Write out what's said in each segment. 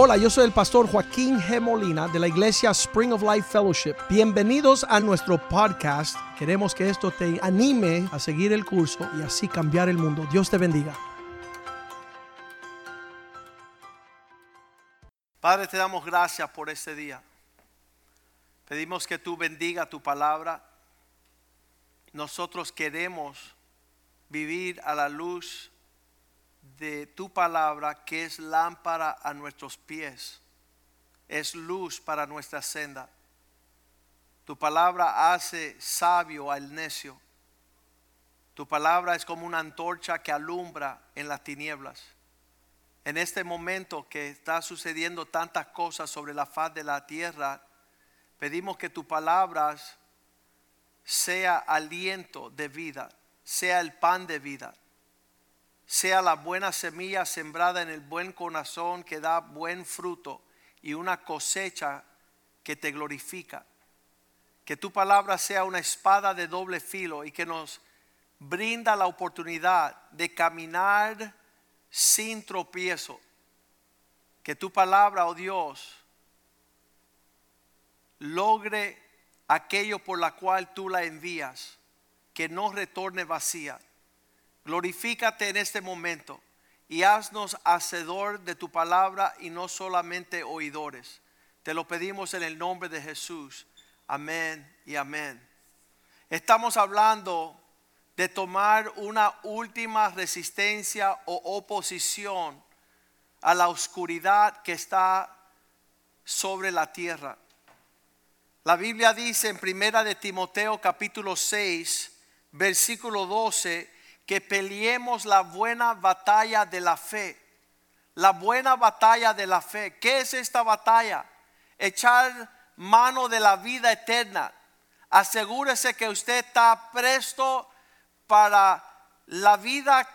Hola, yo soy el pastor Joaquín G. Molina de la iglesia Spring of Life Fellowship. Bienvenidos a nuestro podcast. Queremos que esto te anime a seguir el curso y así cambiar el mundo. Dios te bendiga. Padre, te damos gracias por este día. Pedimos que tú bendiga tu palabra. Nosotros queremos vivir a la luz de tu palabra que es lámpara a nuestros pies, es luz para nuestra senda. Tu palabra hace sabio al necio. Tu palabra es como una antorcha que alumbra en las tinieblas. En este momento que está sucediendo tantas cosas sobre la faz de la tierra, pedimos que tu palabra sea aliento de vida, sea el pan de vida sea la buena semilla sembrada en el buen corazón que da buen fruto y una cosecha que te glorifica. Que tu palabra sea una espada de doble filo y que nos brinda la oportunidad de caminar sin tropiezo. Que tu palabra, oh Dios, logre aquello por la cual tú la envías, que no retorne vacía Glorifícate en este momento y haznos hacedor de tu palabra y no solamente oidores. Te lo pedimos en el nombre de Jesús. Amén y amén. Estamos hablando de tomar una última resistencia o oposición a la oscuridad que está sobre la tierra. La Biblia dice en Primera de Timoteo capítulo 6, versículo 12, que peleemos la buena batalla de la fe. La buena batalla de la fe. ¿Qué es esta batalla? Echar mano de la vida eterna. Asegúrese que usted está presto para la vida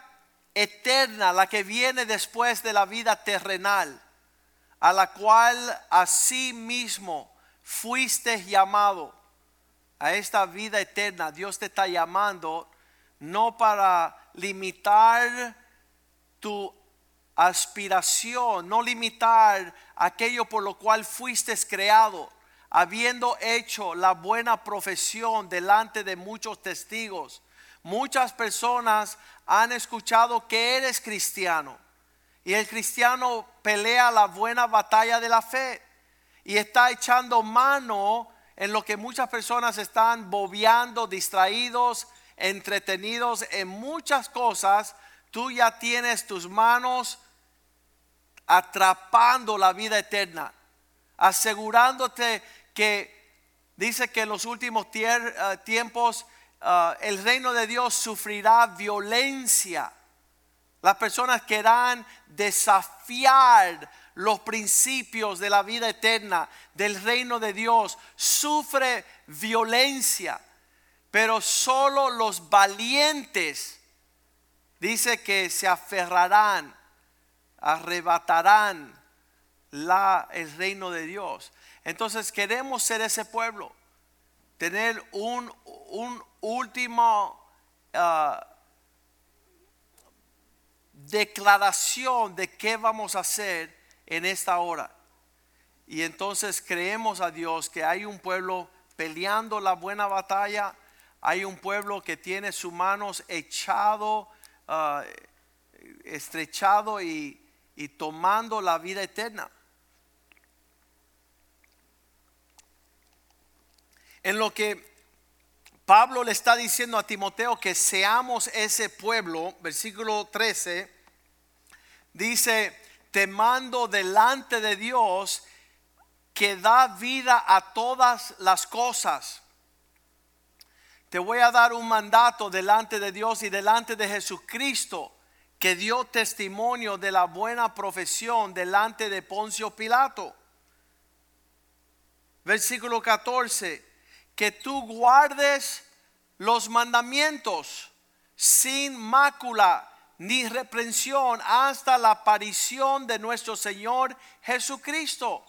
eterna, la que viene después de la vida terrenal, a la cual así mismo fuiste llamado. A esta vida eterna Dios te está llamando no para limitar tu aspiración, no limitar aquello por lo cual fuiste creado, habiendo hecho la buena profesión delante de muchos testigos. Muchas personas han escuchado que eres cristiano y el cristiano pelea la buena batalla de la fe y está echando mano en lo que muchas personas están bobeando, distraídos, entretenidos en muchas cosas, tú ya tienes tus manos atrapando la vida eterna, asegurándote que dice que en los últimos eh, tiempos eh, el reino de Dios sufrirá violencia. Las personas querrán desafiar los principios de la vida eterna, del reino de Dios. Sufre violencia pero solo los valientes dice que se aferrarán, arrebatarán la, el reino de Dios. Entonces queremos ser ese pueblo, tener un, un último ah, declaración de qué vamos a hacer en esta hora. Y entonces creemos a Dios que hay un pueblo peleando la buena batalla hay un pueblo que tiene sus manos echado, ah, estrechado y, y tomando la vida eterna. En lo que Pablo le está diciendo a Timoteo que seamos ese pueblo, versículo 13, dice, te mando delante de Dios que da vida a todas las cosas te voy a dar un mandato delante de Dios y delante de Jesucristo que dio testimonio de la buena profesión delante de Poncio Pilato. Versículo 14, que tú guardes los mandamientos sin mácula ni reprensión hasta la aparición de nuestro Señor Jesucristo.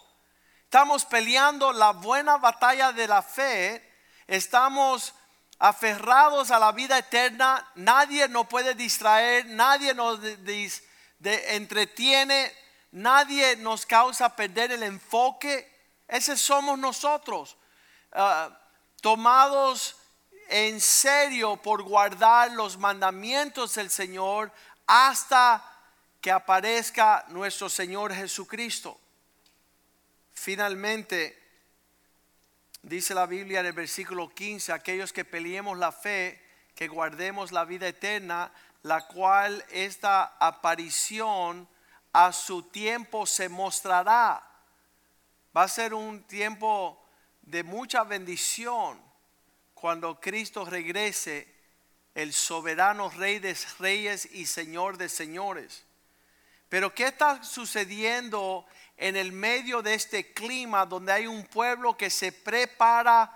Estamos peleando la buena batalla de la fe, estamos aferrados a la vida eterna, nadie nos puede distraer, nadie nos entretiene, nadie nos causa perder el enfoque. Ese somos nosotros, ah, tomados en serio por guardar los mandamientos del Señor hasta que aparezca nuestro Señor Jesucristo. Finalmente, dice la Biblia en el versículo 15, aquellos que peleemos la fe, que guardemos la vida eterna, la cual esta aparición a su tiempo se mostrará. Va a ser un tiempo de mucha bendición cuando Cristo regrese, el soberano Rey de reyes y Señor de señores. Pero ¿qué está sucediendo en el medio de este clima donde hay un pueblo que se prepara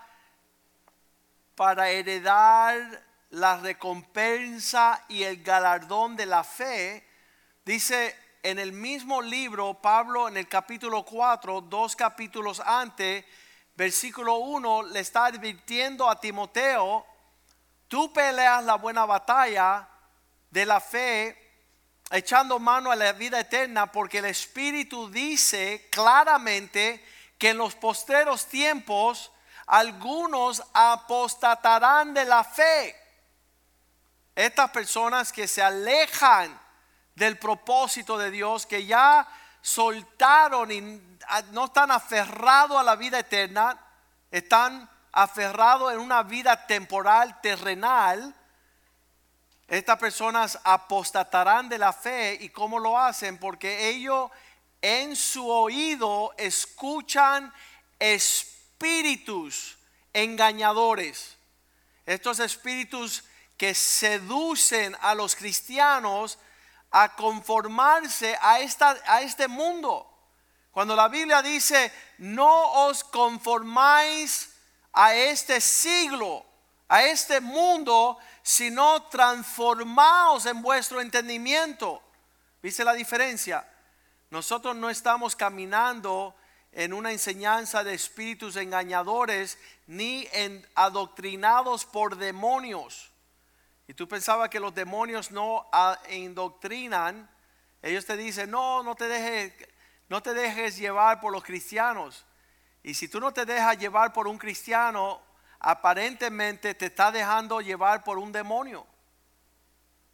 para heredar la recompensa y el galardón de la fe? Dice en el mismo libro, Pablo en el capítulo 4, dos capítulos antes, versículo 1 le está advirtiendo a Timoteo, tú peleas la buena batalla de la fe, echando mano a la vida eterna, porque el Espíritu dice claramente que en los posteros tiempos algunos apostatarán de la fe. Estas personas que se alejan del propósito de Dios, que ya soltaron y no están aferrados a la vida eterna, están aferrados en una vida temporal, terrenal. Estas personas apostatarán de la fe y cómo lo hacen, porque ellos en su oído escuchan espíritus engañadores. Estos espíritus que seducen a los cristianos a conformarse a, esta, a este mundo. Cuando la Biblia dice, no os conformáis a este siglo, a este mundo, sino transformaos en vuestro entendimiento. ¿Viste la diferencia? Nosotros no estamos caminando en una enseñanza de espíritus engañadores ni adoctrinados por demonios. Y tú pensabas que los demonios no indoctrinan. Ellos te dicen, no, no te dejes, no te dejes llevar por los cristianos. Y si tú no te dejas llevar por un cristiano, aparentemente te está dejando llevar por un demonio.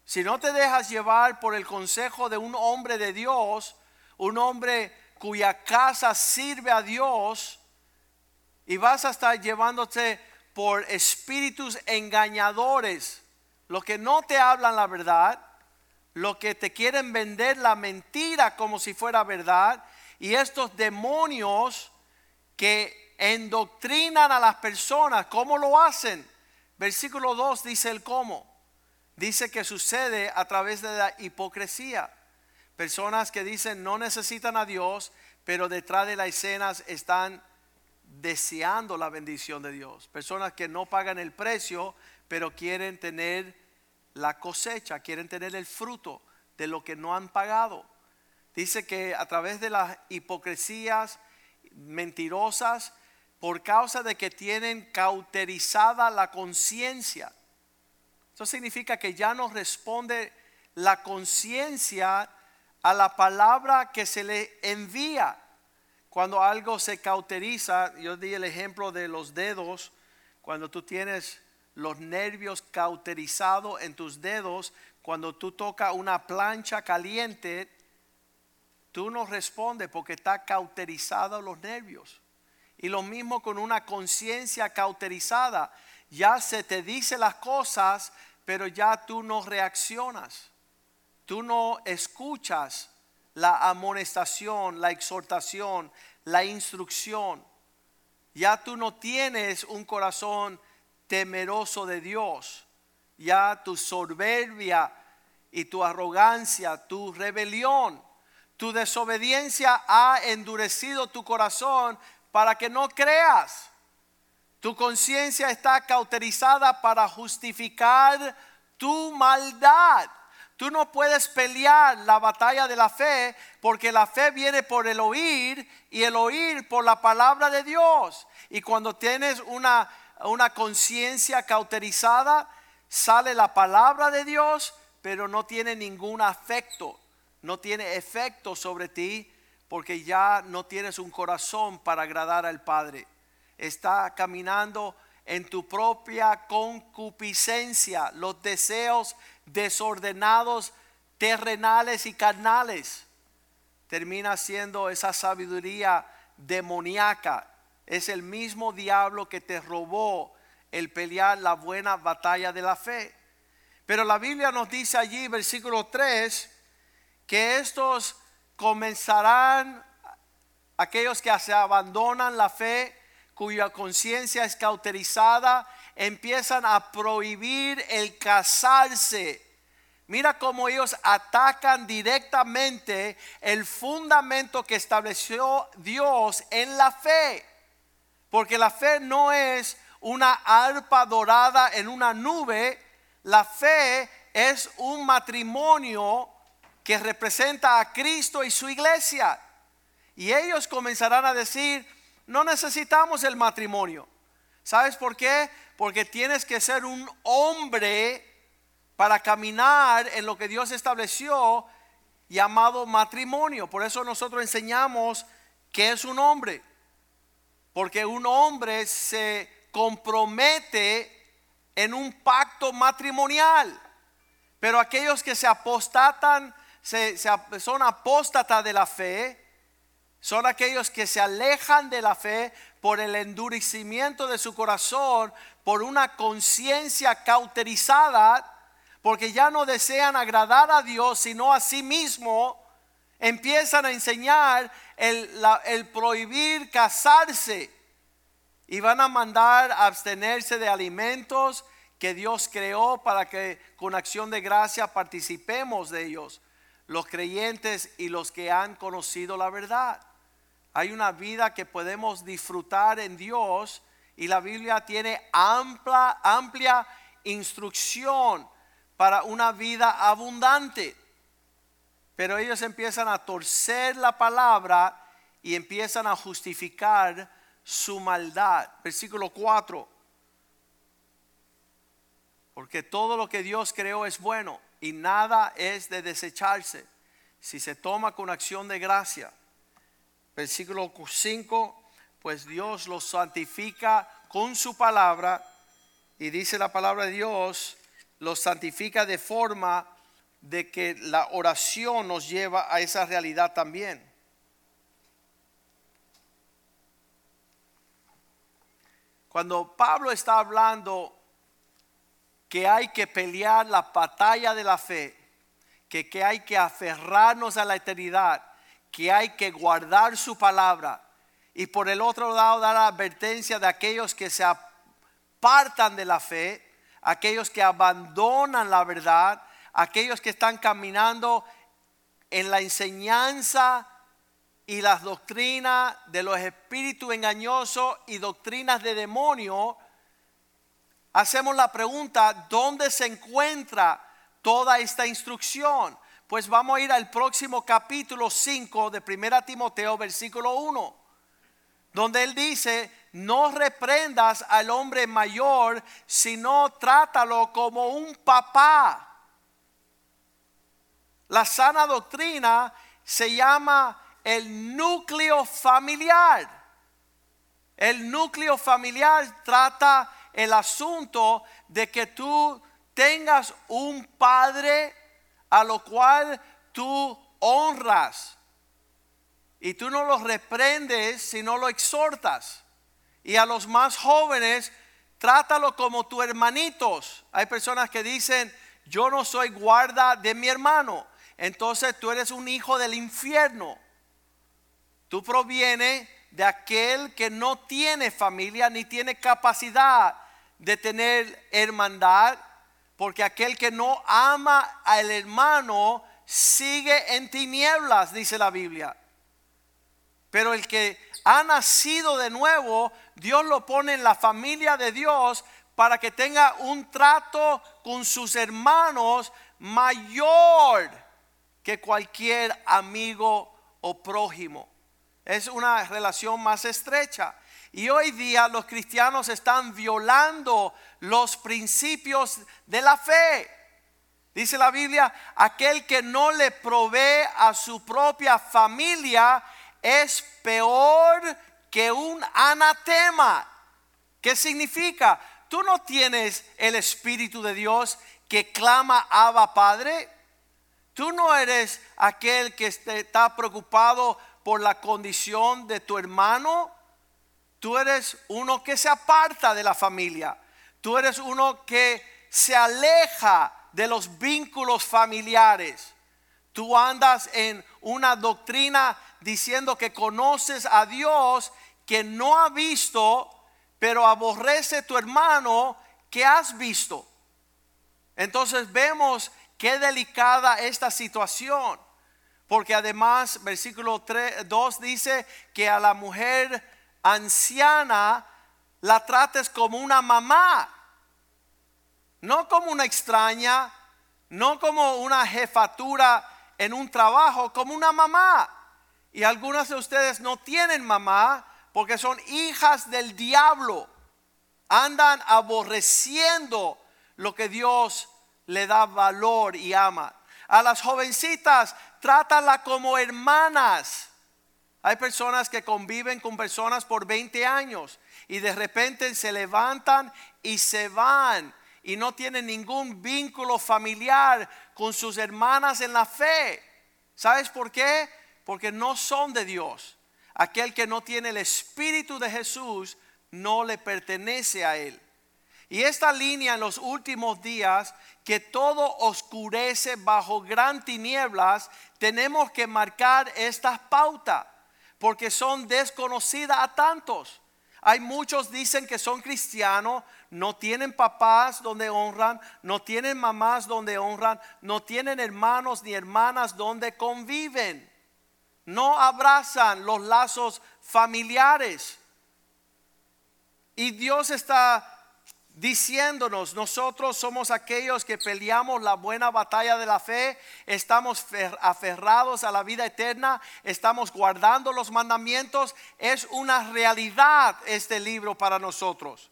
Si no te dejas llevar por el consejo de un hombre de Dios, un hombre cuya casa sirve a Dios, y vas a estar llevándote por espíritus engañadores los que no te hablan la verdad, los que te quieren vender la mentira como si fuera verdad, y estos demonios que endoctrinan a las personas, ¿cómo lo hacen? Versículo 2 dice el cómo. Dice que sucede a través de la hipocresía. Personas que dicen no necesitan a Dios, pero detrás de las escenas están deseando la bendición de Dios. Personas que no pagan el precio, pero quieren tener la cosecha, quieren tener el fruto de lo que no han pagado. Dice que a través de las hipocresías mentirosas, por causa de que tienen cauterizada la conciencia. Eso significa que ya no responde la conciencia a la palabra que se le envía. Cuando algo se cauteriza, yo di el ejemplo de los dedos, cuando tú tienes los nervios cauterizados en tus dedos, cuando tú tocas una plancha caliente, tú no respondes porque está cauterizado los nervios. Y lo mismo con una conciencia cauterizada. Ya se te dice las cosas, pero ya tú no reaccionas. Tú no escuchas la amonestación, la exhortación, la instrucción. Ya tú no tienes un corazón temeroso de Dios. Ya tu soberbia y tu arrogancia, tu rebelión, tu desobediencia ha endurecido tu corazón para que no creas. Tu conciencia está cauterizada para justificar tu maldad. Tú no puedes pelear la batalla de la fe porque la fe viene por el oír y el oír por la palabra de Dios. Y cuando tienes una una conciencia cauterizada, sale la palabra de Dios, pero no tiene ningún afecto, no tiene efecto sobre ti porque ya no tienes un corazón para agradar al Padre. Está caminando en tu propia concupiscencia, los deseos desordenados, terrenales y carnales. Termina siendo esa sabiduría demoníaca. Es el mismo diablo que te robó el pelear la buena batalla de la fe. Pero la Biblia nos dice allí, versículo 3, que estos comenzarán, aquellos que se abandonan la fe, cuya conciencia es cauterizada, empiezan a prohibir el casarse. Mira cómo ellos atacan directamente el fundamento que estableció Dios en la fe. Porque la fe no es una arpa dorada en una nube, la fe es un matrimonio que representa a Cristo y su iglesia. Y ellos comenzarán a decir, no necesitamos el matrimonio. ¿Sabes por qué? Porque tienes que ser un hombre para caminar en lo que Dios estableció llamado matrimonio. Por eso nosotros enseñamos que es un hombre. Porque un hombre se compromete en un pacto matrimonial. Pero aquellos que se apostatan, se, son apóstatas de la fe, son aquellos que se alejan de la fe por el endurecimiento de su corazón, por una conciencia cauterizada, porque ya no desean agradar a Dios, sino a sí mismo, empiezan a enseñar el, el prohibir casarse y van a mandar a abstenerse de alimentos que Dios creó para que con acción de gracia participemos de ellos, los creyentes y los que han conocido la verdad. Hay una vida que podemos disfrutar en Dios y la Biblia tiene amplia, amplia instrucción para una vida abundante. Pero ellos empiezan a torcer la palabra y empiezan a justificar su maldad. Versículo 4. Porque todo lo que Dios creó es bueno y nada es de desecharse si se toma con acción de gracia versículo 5, pues Dios los santifica con su palabra y dice la palabra de Dios, los santifica de forma de que la oración nos lleva a esa realidad también. Cuando Pablo está hablando que hay que pelear la batalla de la fe, que, que hay que aferrarnos a la eternidad, que hay que guardar su palabra. Y por el otro lado dar la advertencia de aquellos que se apartan de la fe, aquellos que abandonan la verdad, aquellos que están caminando en la enseñanza y las doctrinas de los espíritus engañosos y doctrinas de demonio, hacemos la pregunta, ¿dónde se encuentra toda esta instrucción? Pues vamos a ir al próximo capítulo 5 de 1 Timoteo, versículo 1, donde él dice, no reprendas al hombre mayor, sino trátalo como un papá. La sana doctrina se llama el núcleo familiar. El núcleo familiar trata el asunto de que tú tengas un padre a lo cual tú honras. Y tú no los reprendes, sino lo exhortas. Y a los más jóvenes, trátalo como tu hermanitos. Hay personas que dicen, yo no soy guarda de mi hermano. Entonces tú eres un hijo del infierno. Tú provienes de aquel que no tiene familia ni tiene capacidad de tener hermandad porque aquel que no ama al hermano sigue en tinieblas, dice la Biblia. Pero el que ha nacido de nuevo, Dios lo pone en la familia de Dios para que tenga un trato con sus hermanos mayor que cualquier amigo o prójimo. Es una relación más estrecha. Y hoy día los cristianos están violando los principios de la fe. Dice la Biblia, aquel que no le provee a su propia familia es peor que un anatema. ¿Qué significa? Tú no tienes el Espíritu de Dios que clama Abba Padre. Tú no eres aquel que está preocupado por la condición de tu hermano. Tú eres uno que se aparta de la familia. Tú eres uno que se aleja de los vínculos familiares. Tú andas en una doctrina diciendo que conoces a Dios que no ha visto, pero aborrece tu hermano que has visto. Entonces vemos qué delicada esta situación. Porque además, versículo 3, 2 dice que a la mujer anciana la trates como una mamá, no como una extraña, no como una jefatura en un trabajo, como una mamá. Y algunas de ustedes no tienen mamá porque son hijas del diablo. Andan aborreciendo lo que Dios le da valor y ama. A las jovencitas, trátala como hermanas. Hay personas que conviven con personas por 20 años y de repente se levantan y se van y no tienen ningún vínculo familiar con sus hermanas en la fe. ¿Sabes por qué? Porque no son de Dios. Aquel que no tiene el Espíritu de Jesús no le pertenece a Él. Y esta línea en los últimos días, que todo oscurece bajo gran tinieblas, tenemos que marcar estas pautas, porque son desconocidas a tantos. Hay muchos dicen que son cristianos, no tienen papás donde honran, no tienen mamás donde honran, no tienen hermanos ni hermanas donde conviven. No abrazan los lazos familiares. Y Dios está diciéndonos, nosotros somos aquellos que peleamos la buena batalla de la fe, estamos aferrados a la vida eterna, estamos guardando los mandamientos, es una realidad este libro para nosotros.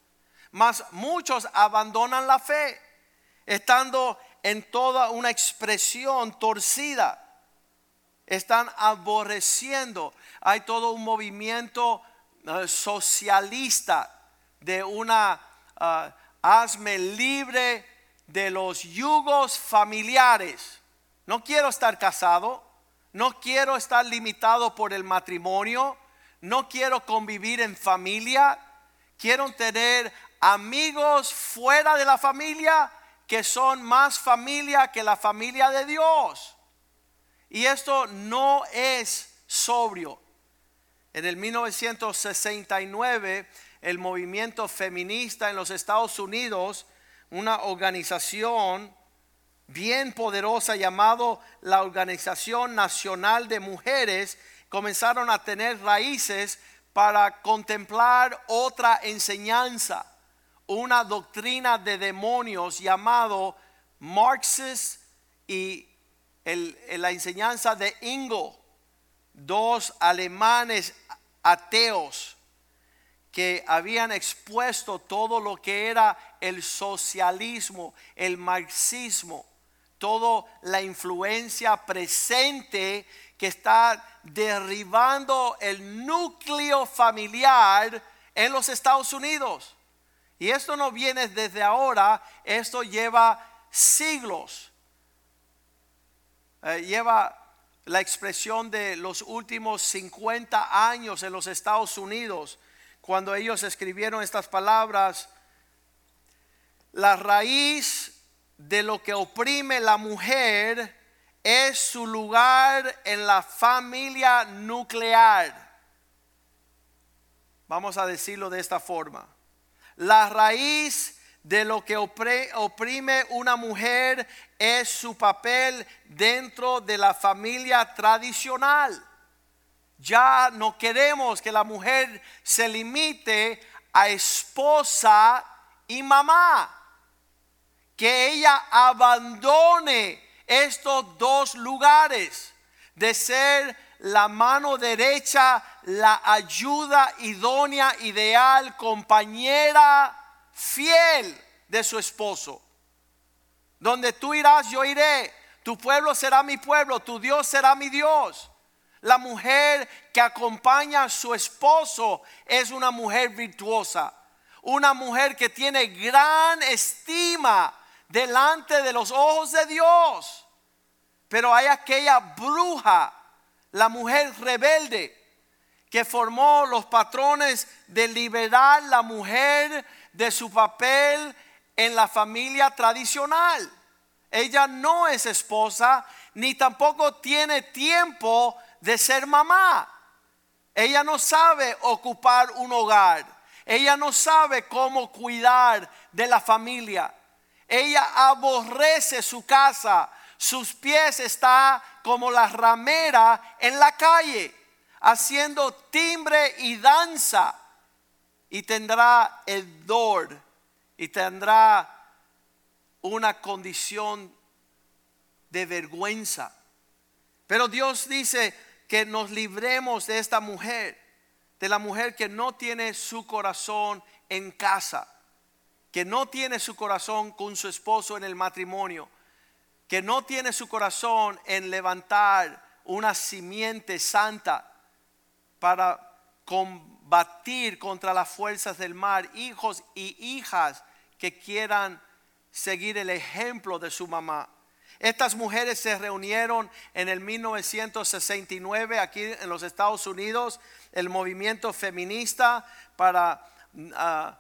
Mas muchos abandonan la fe, estando en toda una expresión torcida, están aborreciendo, hay todo un movimiento eh, socialista de una Ah, hazme libre de los yugos familiares. No quiero estar casado, no quiero estar limitado por el matrimonio, no quiero convivir en familia, quiero tener amigos fuera de la familia que son más familia que la familia de Dios. Y esto no es sobrio. En el 1969 el movimiento feminista en los Estados Unidos, una organización bien poderosa llamado la Organización Nacional de Mujeres, comenzaron a tener raíces para contemplar otra enseñanza, una doctrina de demonios llamado Marxist y la enseñanza de Ingo, dos alemanes ateos que habían expuesto todo lo que era el socialismo, el marxismo, toda la influencia presente que está derribando el núcleo familiar en los Estados Unidos. Y esto no viene desde ahora, esto lleva siglos. Eh, lleva la expresión de los últimos 50 años en los Estados Unidos cuando ellos escribieron estas palabras, la raíz de lo que oprime la mujer es su lugar en la familia nuclear. Vamos a decirlo de esta forma. La raíz de lo que oprime una mujer es su papel dentro de la familia tradicional. Ya no queremos que la mujer se limite a esposa y mamá. Que ella abandone estos dos lugares de ser la mano derecha, la ayuda idónea, ideal, compañera, fiel de su esposo. Donde tú irás, yo iré. Tu pueblo será mi pueblo, tu Dios será mi Dios. La mujer que acompaña a su esposo es una mujer virtuosa, una mujer que tiene gran estima delante de los ojos de Dios. Pero hay aquella bruja, la mujer rebelde, que formó los patrones de liberar la mujer de su papel en la familia tradicional. Ella no es esposa ni tampoco tiene tiempo de ser mamá. Ella no sabe ocupar un hogar. Ella no sabe cómo cuidar de la familia. Ella aborrece su casa. Sus pies están como la ramera en la calle, haciendo timbre y danza. Y tendrá el dor y tendrá una condición de vergüenza. Pero Dios dice que nos libremos de esta mujer, de la mujer que no tiene su corazón en casa, que no tiene su corazón con su esposo en el matrimonio, que no tiene su corazón en levantar una simiente santa para combatir contra las fuerzas del mar, hijos y hijas que quieran seguir el ejemplo de su mamá. Estas mujeres se reunieron en el 1969 aquí en los Estados Unidos, el movimiento feminista para ah,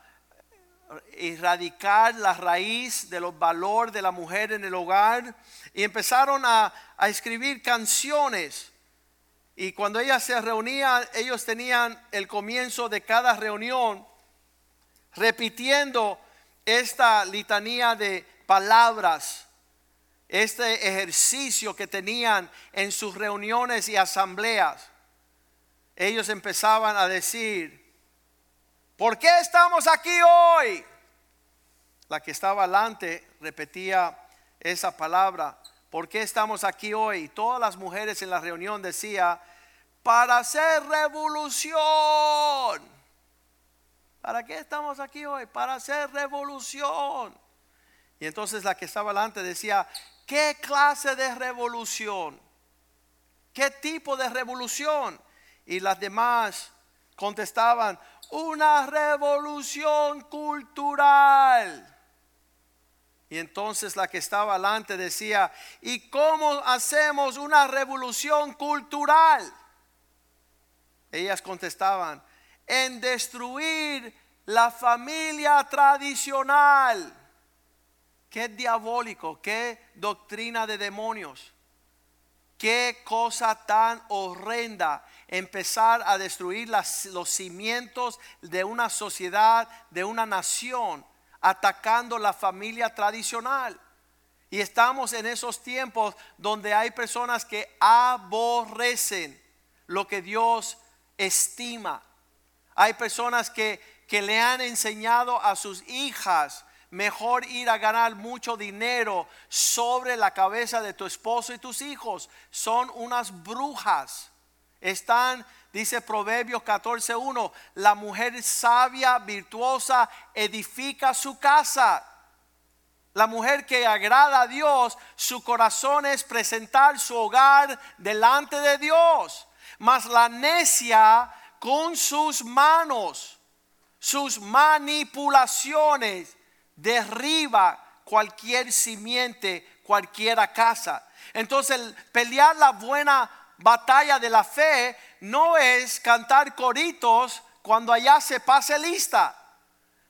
erradicar la raíz de los valores de la mujer en el hogar y empezaron a, a escribir canciones. Y cuando ellas se reunían, ellos tenían el comienzo de cada reunión repitiendo esta litanía de palabras este ejercicio que tenían en sus reuniones y asambleas, ellos empezaban a decir, ¿por qué estamos aquí hoy? La que estaba adelante repetía esa palabra, ¿por qué estamos aquí hoy? todas las mujeres en la reunión decían, para hacer revolución. ¿Para qué estamos aquí hoy? Para hacer revolución. Y entonces la que estaba adelante decía, ¿Qué clase de revolución? ¿Qué tipo de revolución? Y las demás contestaban, una revolución cultural. Y entonces la que estaba delante decía, ¿y cómo hacemos una revolución cultural? Ellas contestaban, en destruir la familia tradicional. Qué diabólico, qué doctrina de demonios. Qué cosa tan horrenda empezar a destruir los cimientos de una sociedad, de una nación, atacando la familia tradicional. Y estamos en esos tiempos donde hay personas que aborrecen lo que Dios estima. Hay personas que, que le han enseñado a sus hijas mejor ir a ganar mucho dinero sobre la cabeza de tu esposo y tus hijos. Son unas brujas. Están, dice Proverbios 14.1, la mujer sabia, virtuosa, edifica su casa. La mujer que agrada a Dios, su corazón es presentar su hogar delante de Dios. Mas la necia con sus manos, sus manipulaciones, derriba cualquier simiente, cualquiera casa. Entonces, pelear la buena batalla de la fe no es cantar coritos cuando allá se pase lista,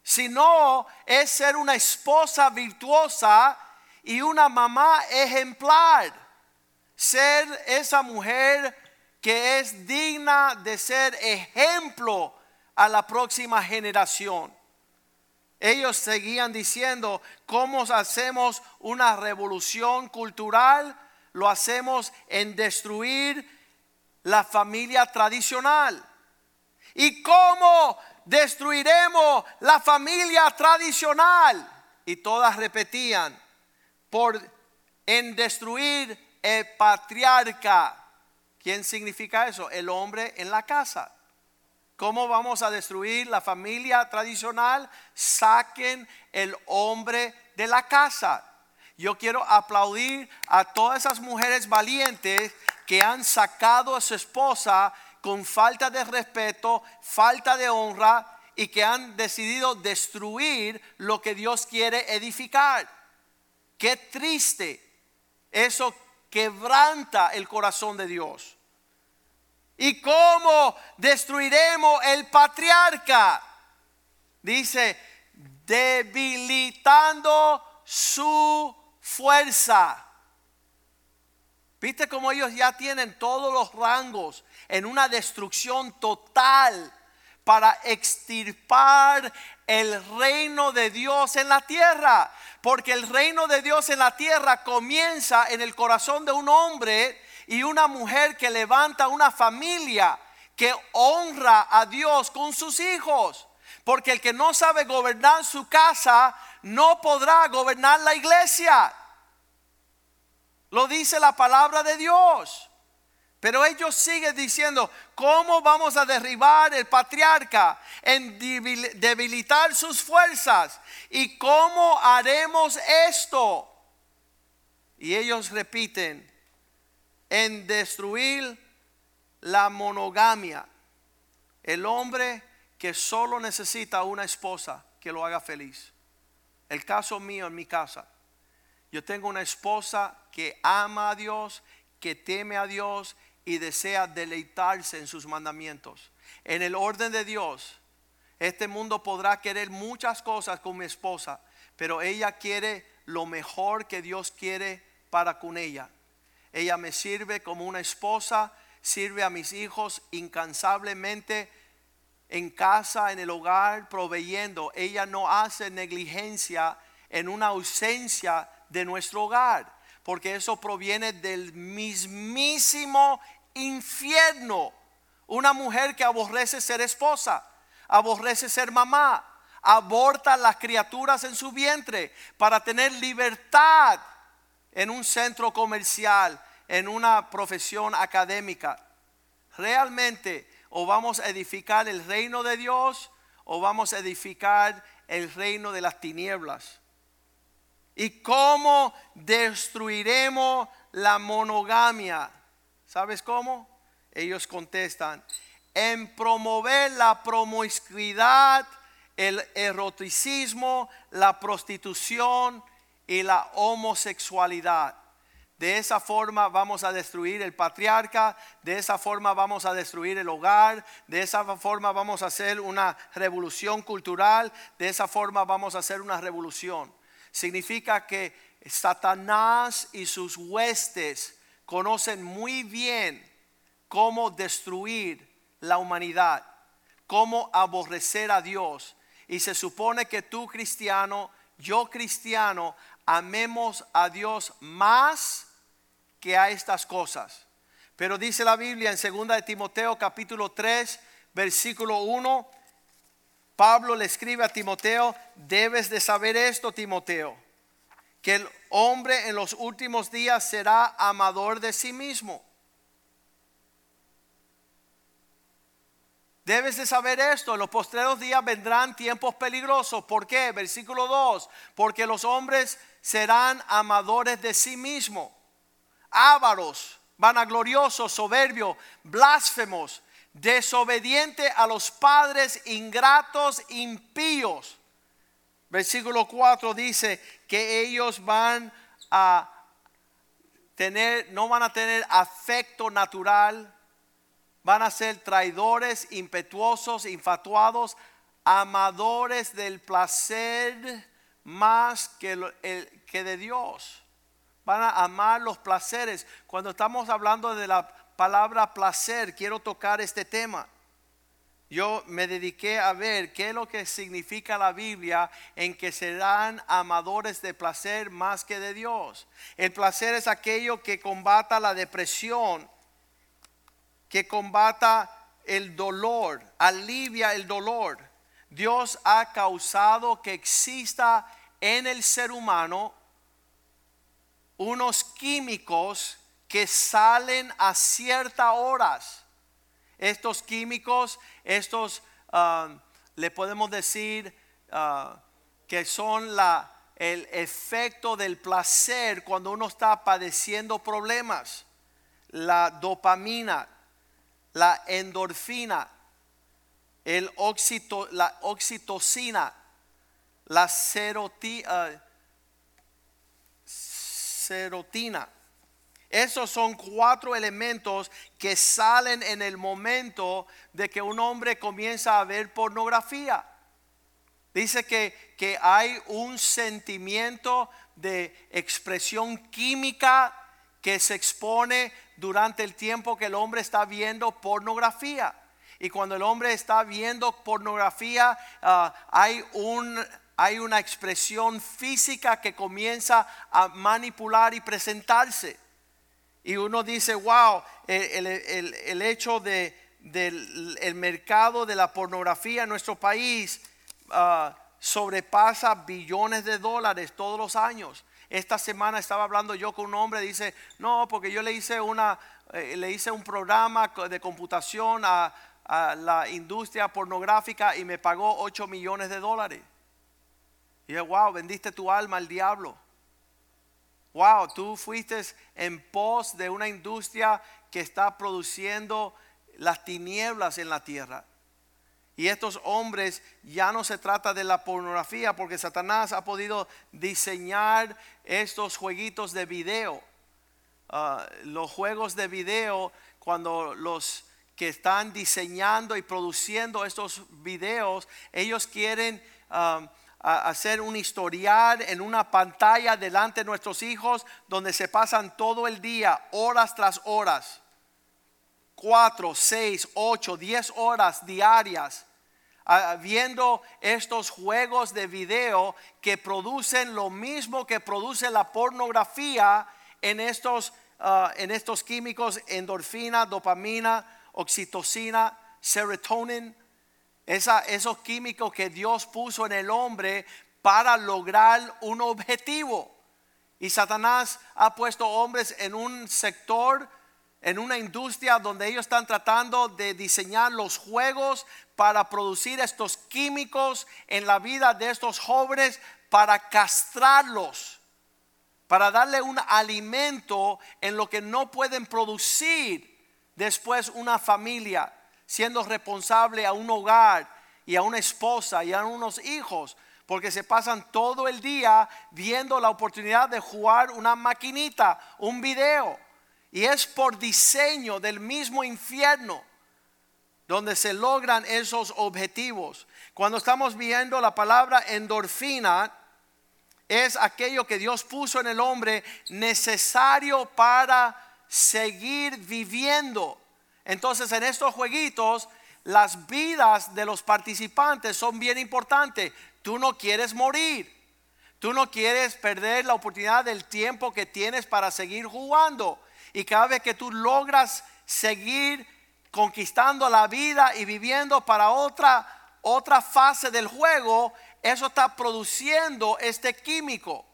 sino es ser una esposa virtuosa y una mamá ejemplar. Ser esa mujer que es digna de ser ejemplo a la próxima generación. Ellos seguían diciendo, ¿cómo hacemos una revolución cultural? Lo hacemos en destruir la familia tradicional. ¿Y cómo destruiremos la familia tradicional? Y todas repetían, por en destruir el patriarca. ¿Quién significa eso? El hombre en la casa. ¿Cómo vamos a destruir la familia tradicional? Saquen el hombre de la casa. Yo quiero aplaudir a todas esas mujeres valientes que han sacado a su esposa con falta de respeto, falta de honra y que han decidido destruir lo que Dios quiere edificar. Qué triste. Eso quebranta el corazón de Dios. ¿Y cómo destruiremos el patriarca? Dice, debilitando su fuerza. ¿Viste cómo ellos ya tienen todos los rangos en una destrucción total para extirpar el reino de Dios en la tierra? Porque el reino de Dios en la tierra comienza en el corazón de un hombre y una mujer que levanta una familia que honra a Dios con sus hijos. Porque el que no sabe gobernar su casa no podrá gobernar la iglesia. Lo dice la palabra de Dios. Pero ellos siguen diciendo, ¿cómo vamos a derribar el patriarca? En debilitar sus fuerzas. ¿Y cómo haremos esto? Y ellos repiten, en destruir la monogamia. El hombre que solo necesita una esposa que lo haga feliz. El caso mío en mi casa. Yo tengo una esposa que ama a Dios, que teme a Dios y desea deleitarse en sus mandamientos. En el orden de Dios, este mundo podrá querer muchas cosas con mi esposa, pero ella quiere lo mejor que Dios quiere para con ella. Ella me sirve como una esposa, sirve a mis hijos incansablemente en casa, en el hogar, proveyendo. Ella no hace negligencia en una ausencia de nuestro hogar, porque eso proviene del mismísimo infierno. Una mujer que aborrece ser esposa, aborrece ser mamá, aborta las criaturas en su vientre para tener libertad en un centro comercial, en una profesión académica. Realmente o vamos a edificar el reino de Dios o vamos a edificar el reino de las tinieblas. ¿Y cómo destruiremos la monogamia? ¿Sabes cómo? Ellos contestan, en promover la promiscuidad, el eroticismo, la prostitución y la homosexualidad. De esa forma vamos a destruir el patriarca, de esa forma vamos a destruir el hogar, de esa forma vamos a hacer una revolución cultural, de esa forma vamos a hacer una revolución significa que Satanás y sus huestes conocen muy bien cómo destruir la humanidad, cómo aborrecer a Dios. Y se supone que tú cristiano, yo cristiano, amemos a Dios más que a estas cosas. Pero dice la Biblia en 2 de Timoteo capítulo 3, versículo 1, Pablo le escribe a Timoteo, debes de saber esto, Timoteo, que el hombre en los últimos días será amador de sí mismo. Debes de saber esto, en los postreros días vendrán tiempos peligrosos. ¿Por qué? Versículo 2, porque los hombres serán amadores de sí mismo, ávaros, vanagloriosos, soberbios, blasfemos desobediente a los padres ingratos, impíos. Versículo 4 dice que ellos van a tener, no van a tener afecto natural, van a ser traidores, impetuosos, infatuados, amadores del placer más que, que de Dios. Van a amar los placeres. Cuando estamos hablando de la palabra placer, quiero tocar este tema. Yo me dediqué a ver qué es lo que significa la Biblia en que serán amadores de placer más que de Dios. El placer es aquello que combata la depresión, que combata el dolor, alivia el dolor. Dios ha causado que exista en el ser humano unos químicos que salen a ciertas horas. Estos químicos, estos, ah, le podemos decir ah, que son el efecto del placer cuando uno está padeciendo problemas. La dopamina, la endorfina, el oxito, la oxitocina, la ah, serotina. Esos son cuatro elementos que salen en el momento de que un hombre comienza a ver pornografía. Dice que, que hay un sentimiento de expresión química que se expone durante el tiempo que el hombre está viendo pornografía. Y cuando el hombre está viendo pornografía, ah, hay, un, hay una expresión física que comienza a manipular y presentarse. Y uno dice, wow, el, hecho de, del el mercado de la pornografía en nuestro país Ah, sobrepasa billones de dólares todos los años. Esta semana estaba hablando yo con un hombre, dice, no, porque yo le hice, una, eh, le hice un programa de computación a, la industria pornográfica y me pagó 8 millones de dólares. Y dije, wow, vendiste tu alma al diablo. Wow, tú fuiste en pos de una industria que está produciendo las tinieblas en la tierra. Y estos hombres ya no se trata de la pornografía porque Satanás ha podido diseñar estos jueguitos de video. Ah, los juegos de video, cuando los que están diseñando y produciendo estos videos, ellos quieren ah, hacer un historial en una pantalla delante de nuestros hijos donde se pasan todo el día, horas tras horas cuatro, seis, ocho, diez horas diarias viendo estos juegos de video que producen lo mismo que produce la pornografía en estos, ah, en estos químicos endorfina, dopamina, oxitocina, serotonin, esos químicos que Dios puso en el hombre para lograr un objetivo. Y Satanás ha puesto hombres en un sector en una industria donde ellos están tratando de diseñar los juegos para producir estos químicos en la vida de estos jóvenes para castrarlos, para darle un alimento en lo que no pueden producir después una familia, siendo responsable a un hogar y a una esposa y a unos hijos, porque se pasan todo el día viendo la oportunidad de jugar una maquinita, un video y es por diseño del mismo infierno donde se logran esos objetivos. Cuando estamos viendo la palabra endorfina, es aquello que Dios puso en el hombre necesario para seguir viviendo. Entonces en estos jueguitos, las vidas de los participantes son bien importantes. Tú no quieres morir. Tú no quieres perder la oportunidad del tiempo que tienes para seguir jugando. Y cada vez que tú logras seguir conquistando la vida y viviendo para otra otra fase del juego, eso está produciendo este químico.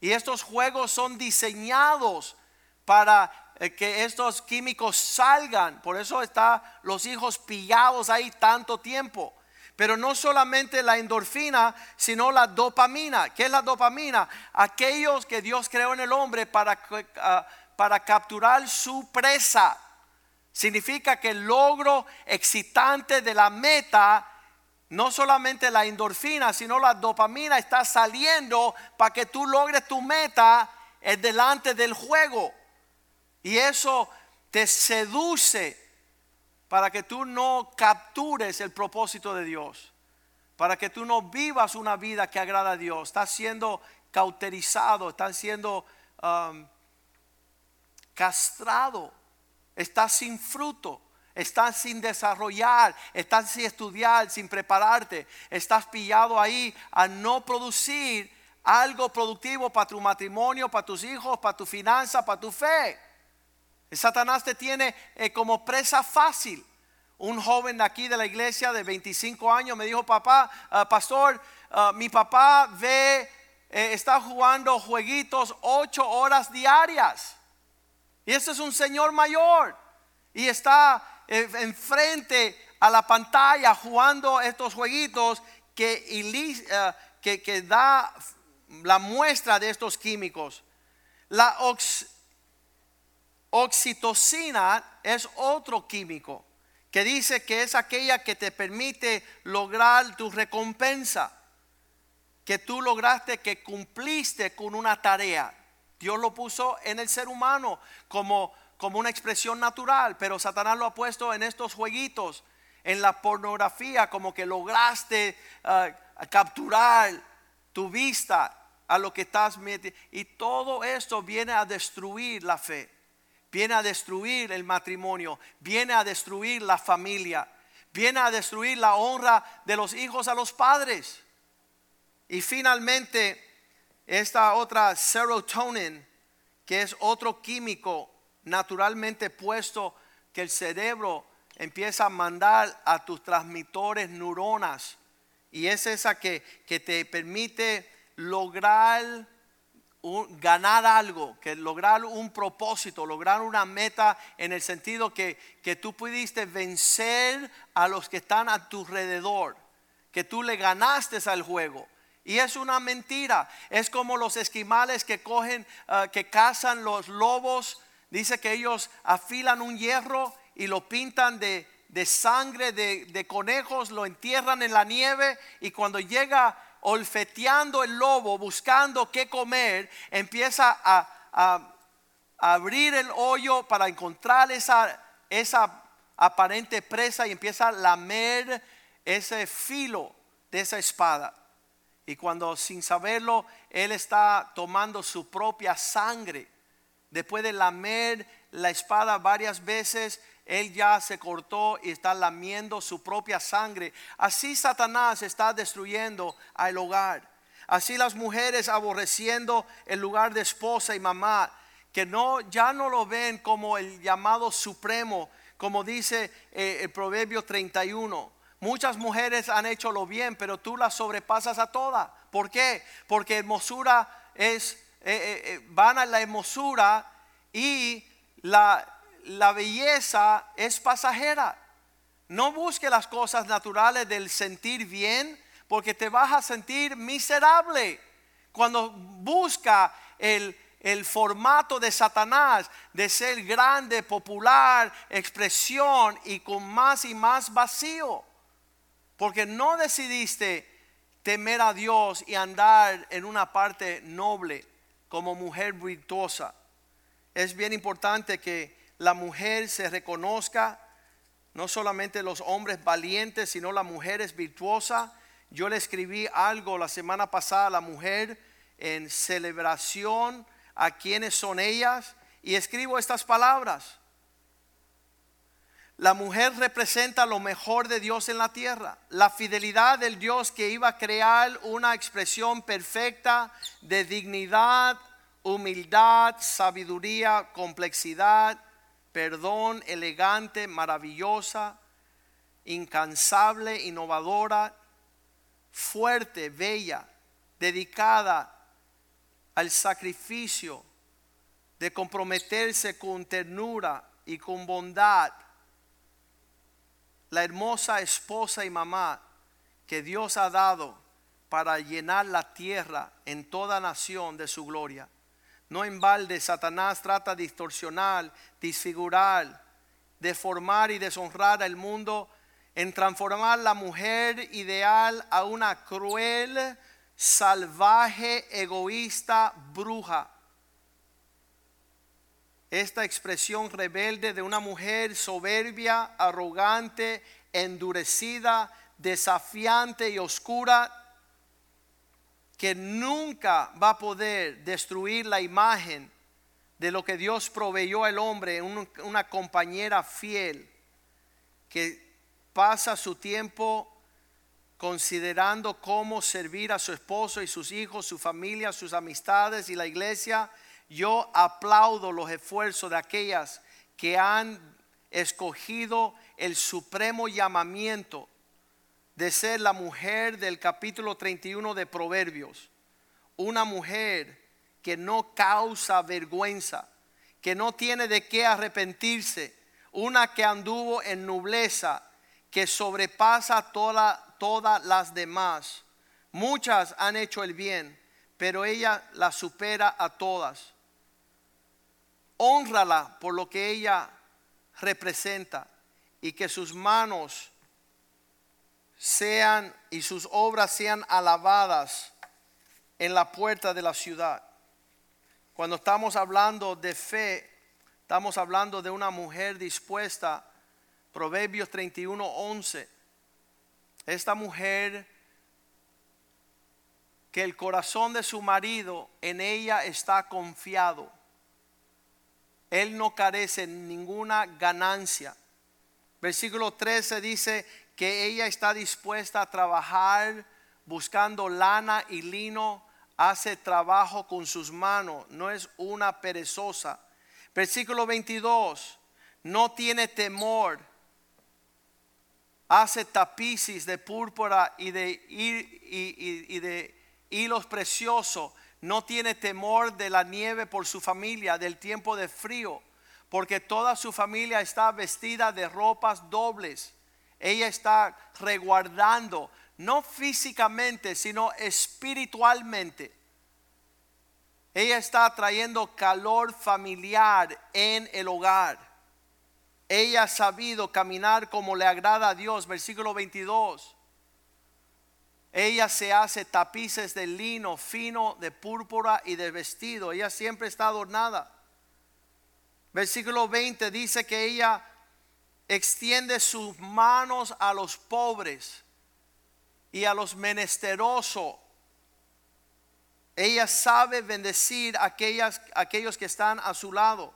Y estos juegos son diseñados para eh, que estos químicos salgan. Por eso están los hijos pillados ahí tanto tiempo. Pero no solamente la endorfina, sino la dopamina. ¿Qué es la dopamina? Aquellos que Dios creó en el hombre para uh, para capturar su presa. Significa que el logro excitante de la meta, no solamente la endorfina, sino la dopamina está saliendo para que tú logres tu meta es delante del juego. Y eso te seduce para que tú no captures el propósito de Dios, para que tú no vivas una vida que agrada a Dios. Estás siendo cauterizado, estás siendo um, castrado, estás sin fruto, estás sin desarrollar, estás sin estudiar, sin prepararte, estás pillado ahí a no producir algo productivo para tu matrimonio, para tus hijos, para tu finanza, para tu fe. Satanás te tiene eh, como presa fácil. Un joven de aquí de la iglesia de 25 años me dijo, papá, ah, pastor, ah, mi papá ve, eh, está jugando jueguitos ocho horas diarias. Y este es un señor mayor y está eh, enfrente a la pantalla jugando estos jueguitos eh, que, que da la muestra de estos químicos. La oxitocina es otro químico que dice que es aquella que te permite lograr tu recompensa, que tú lograste, que cumpliste con una tarea. Dios lo puso en el ser humano como, como una expresión natural, pero Satanás lo ha puesto en estos jueguitos, en la pornografía, como que lograste ah, capturar tu vista a lo que estás metiendo. Y todo esto viene a destruir la fe, viene a destruir el matrimonio, viene a destruir la familia, viene a destruir la honra de los hijos a los padres. Y finalmente, esta otra serotonin, que es otro químico naturalmente puesto que el cerebro empieza a mandar a tus transmitores neuronas. Y es esa que, que te permite lograr ganar algo, que lograr un propósito, lograr una meta en el sentido que, que tú pudiste vencer a los que están a tu alrededor, que tú le ganaste al juego. Y es una mentira. Es como los esquimales que cogen, ah, que cazan los lobos. Dice que ellos afilan un hierro y lo pintan de, sangre de, de, conejos, lo entierran en la nieve y cuando llega olfeteando el lobo, buscando qué comer, empieza a, abrir el hoyo para encontrar esa, esa aparente presa y empieza a lamer ese filo de esa espada. Y cuando sin saberlo, él está tomando su propia sangre. Después de lamer la espada varias veces, él ya se cortó y está lamiendo su propia sangre. Así Satanás está destruyendo al hogar. Así las mujeres aborreciendo el lugar de esposa y mamá, que no ya no lo ven como el llamado supremo, como dice eh, el Proverbio 31. Muchas mujeres han hecho lo bien, pero tú las sobrepasas a todas. ¿Por qué? Porque hermosura es, eh, eh, van a la hermosura y la, la belleza es pasajera. No busque las cosas naturales del sentir bien, porque te vas a sentir miserable. Cuando busca el, el formato de Satanás de ser grande, popular, expresión y con más y más vacío. Porque no decidiste temer a Dios y andar en una parte noble como mujer virtuosa. Es bien importante que la mujer se reconozca, no solamente los hombres valientes, sino la mujer es virtuosa. Yo le escribí algo la semana pasada a la mujer en celebración a quienes son ellas y escribo estas palabras. La mujer representa lo mejor de Dios en la tierra, la fidelidad del Dios que iba a crear una expresión perfecta de dignidad, humildad, sabiduría, complejidad, perdón, elegante, maravillosa, incansable, innovadora, fuerte, bella, dedicada al sacrificio, de comprometerse con ternura y con bondad. La hermosa esposa y mamá que Dios ha dado para llenar la tierra en toda nación de su gloria. No en balde Satanás trata de distorsionar, disfigurar, deformar y deshonrar al mundo en transformar la mujer ideal a una cruel, salvaje, egoísta, bruja. Esta expresión rebelde de una mujer soberbia, arrogante, endurecida, desafiante y oscura que nunca va a poder destruir la imagen de lo que Dios proveyó al hombre, una compañera fiel que pasa su tiempo considerando cómo servir a su esposo y sus hijos, su familia, sus amistades y la iglesia. Yo aplaudo los esfuerzos de aquellas que han escogido el supremo llamamiento de ser la mujer del capítulo 31 de Proverbios. Una mujer que no causa vergüenza, que no tiene de qué arrepentirse, una que anduvo en nobleza, que sobrepasa toda, todas las demás. Muchas han hecho el bien, pero ella la supera a todas. Honrala por lo que ella representa y que sus manos sean y sus obras sean alabadas en la puerta de la ciudad. Cuando estamos hablando de fe, estamos hablando de una mujer dispuesta, Proverbios 31, 11. Esta mujer que el corazón de su marido en ella está confiado. Él no carece ninguna ganancia. Versículo 13 dice que ella está dispuesta a trabajar buscando lana y lino, hace trabajo con sus manos, no es una perezosa. Versículo 22, no tiene temor, hace tapices de púrpura y de, y, de hilos preciosos, no tiene temor de la nieve por su familia, del tiempo de frío porque toda su familia está vestida de ropas dobles. Ella está reguardando, no físicamente, sino espiritualmente. Ella está trayendo calor familiar en el hogar. Ella ha sabido caminar como le agrada a Dios. Versículo 22. Ella se hace tapices de lino fino, de púrpura y de vestido. Ella siempre está adornada. Versículo 20 dice que ella extiende sus manos a los pobres y a los menesterosos. Ella sabe bendecir a aquellas, aquellos que están a su lado.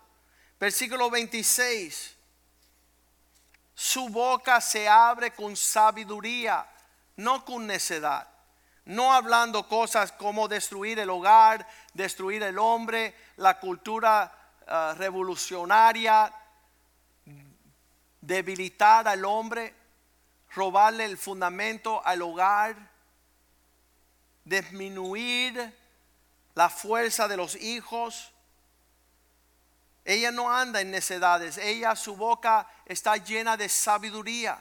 Versículo 26. Su boca se abre con sabiduría, no con necedad. No hablando cosas como destruir el hogar, destruir el hombre, la cultura Ah, revolucionaria, debilitar al hombre, robarle el fundamento al hogar, disminuir la fuerza de los hijos. Ella no anda en necedades, ella su boca está llena de sabiduría.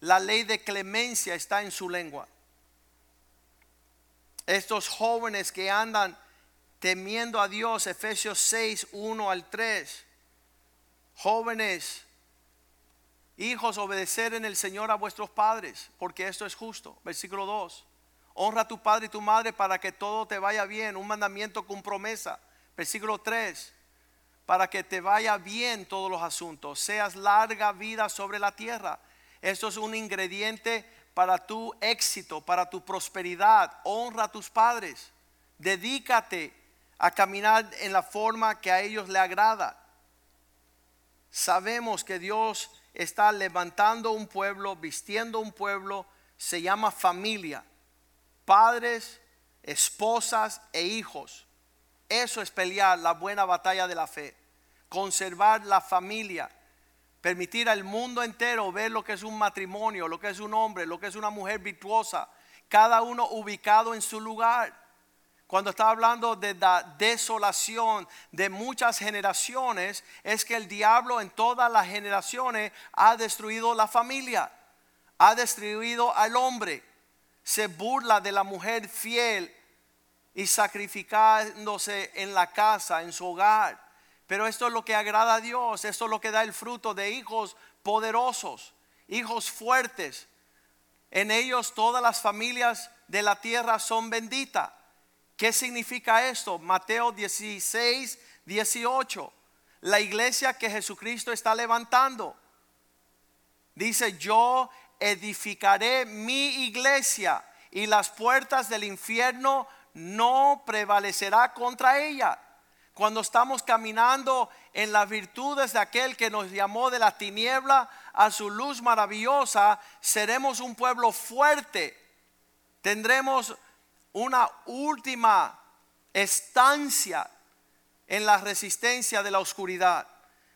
La ley de clemencia está en su lengua. Estos jóvenes que andan temiendo a Dios, Efesios 6, 1 al 3. Jóvenes, hijos, obedecer en el Señor a vuestros padres, porque esto es justo. Versículo 2. Honra a tu padre y tu madre para que todo te vaya bien. Un mandamiento con promesa. Versículo 3. Para que te vaya bien todos los asuntos. Seas larga vida sobre la tierra. Esto es un ingrediente para tu éxito, para tu prosperidad. Honra a tus padres. Dedícate a caminar en la forma que a ellos le agrada. Sabemos que Dios está levantando un pueblo, vistiendo un pueblo, se llama familia, padres, esposas e hijos. Eso es pelear la buena batalla de la fe, conservar la familia, permitir al mundo entero ver lo que es un matrimonio, lo que es un hombre, lo que es una mujer virtuosa, cada uno ubicado en su lugar cuando está hablando de la desolación de muchas generaciones, es que el diablo en todas las generaciones ha destruido la familia, ha destruido al hombre, se burla de la mujer fiel y sacrificándose en la casa, en su hogar. Pero esto es lo que agrada a Dios, esto es lo que da el fruto de hijos poderosos, hijos fuertes. En ellos todas las familias de la tierra son benditas. ¿Qué significa esto? Mateo 16, 18. La iglesia que Jesucristo está levantando. Dice, yo edificaré mi iglesia y las puertas del infierno no prevalecerá contra ella. Cuando estamos caminando en las virtudes de aquel que nos llamó de la tiniebla a su luz maravillosa, seremos un pueblo fuerte. Tendremos una última estancia en la resistencia de la oscuridad,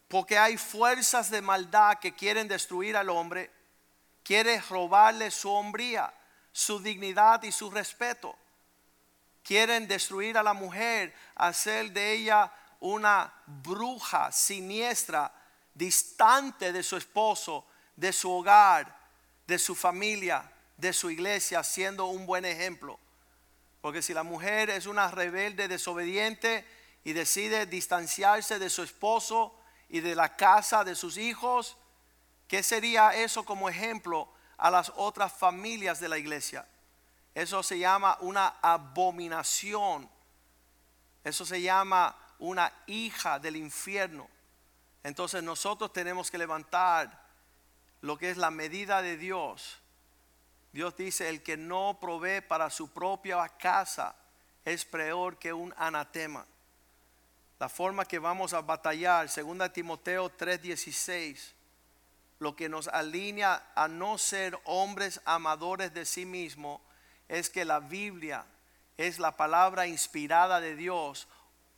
porque hay fuerzas de maldad que quieren destruir al hombre, quiere robarle su hombría, su dignidad y su respeto. Quieren destruir a la mujer, hacer de ella una bruja siniestra, distante de su esposo, de su hogar, de su familia, de su iglesia, siendo un buen ejemplo. Porque si la mujer es una rebelde desobediente y decide distanciarse de su esposo y de la casa de sus hijos, ¿qué sería eso como ejemplo a las otras familias de la iglesia? Eso se llama una abominación. Eso se llama una hija del infierno. Entonces nosotros tenemos que levantar lo que es la medida de Dios Dios dice, el que no provee para su propia casa es peor que un anatema. La forma que vamos a batallar, 2 Timoteo 3:16, lo que nos alinea a no ser hombres amadores de sí mismo, es que la Biblia es la palabra inspirada de Dios,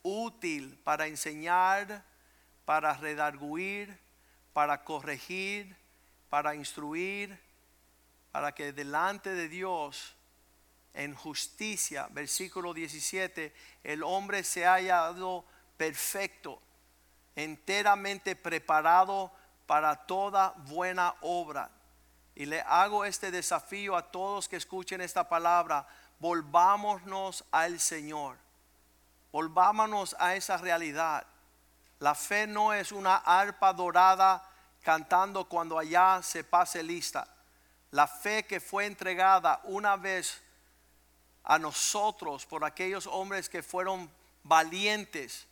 útil para enseñar, para redarguir, para corregir, para instruir para que delante de Dios en justicia, versículo 17, el hombre se haya dado perfecto, enteramente preparado para toda buena obra. Y le hago este desafío a todos que escuchen esta palabra, volvámonos al Señor, volvámonos a esa realidad. La fe no es una arpa dorada cantando cuando allá se pase lista. La fe que fue entregada una vez a nosotros por aquellos hombres que fueron valientes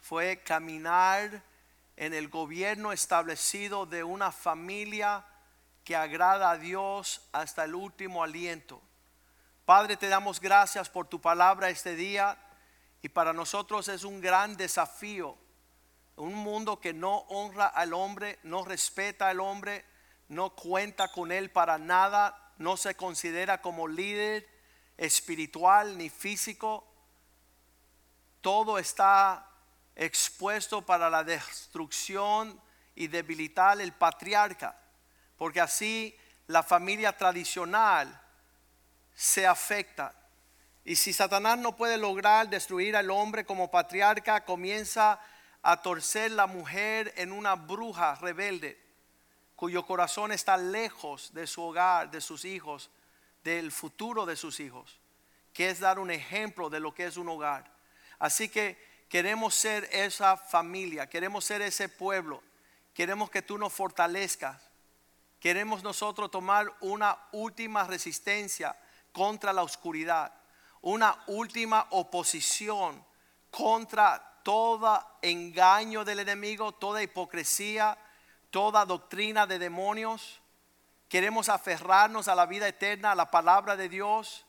fue caminar en el gobierno establecido de una familia que agrada a Dios hasta el último aliento. Padre, te damos gracias por tu palabra este día y para nosotros es un gran desafío. Un mundo que no honra al hombre, no respeta al hombre, no cuenta con él para nada, no se considera como líder espiritual ni físico. Todo está expuesto para la destrucción y debilitar el patriarca, porque así la familia tradicional se afecta. Y si Satanás no puede lograr destruir al hombre como patriarca, comienza a torcer la mujer en una bruja rebelde cuyo corazón está lejos de su hogar, de sus hijos, del futuro de sus hijos, que es dar un ejemplo de lo que es un hogar. Así que queremos ser esa familia, queremos ser ese pueblo, queremos que tú nos fortalezcas, queremos nosotros tomar una última resistencia contra la oscuridad, una última oposición contra todo engaño del enemigo, toda hipocresía, toda doctrina de demonios. Queremos aferrarnos a la vida eterna, a la palabra de Dios.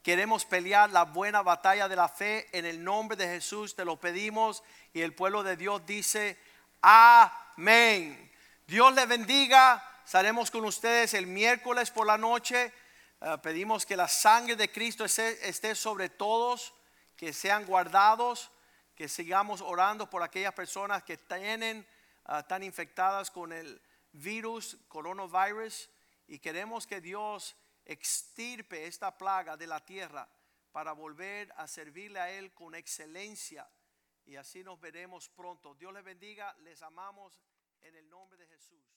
Queremos pelear la buena batalla de la fe en el nombre de Jesús. Te lo pedimos y el pueblo de Dios dice, amén. Dios le bendiga. Estaremos con ustedes el miércoles por la noche. Eh, pedimos que la sangre de Cristo esté sobre todos, que sean guardados, que sigamos orando por aquellas personas que tienen están infectadas con el virus, coronavirus, y queremos que Dios extirpe esta plaga de la tierra para volver a servirle a Él con excelencia. Y así nos veremos pronto. Dios les bendiga, les amamos en el nombre de Jesús.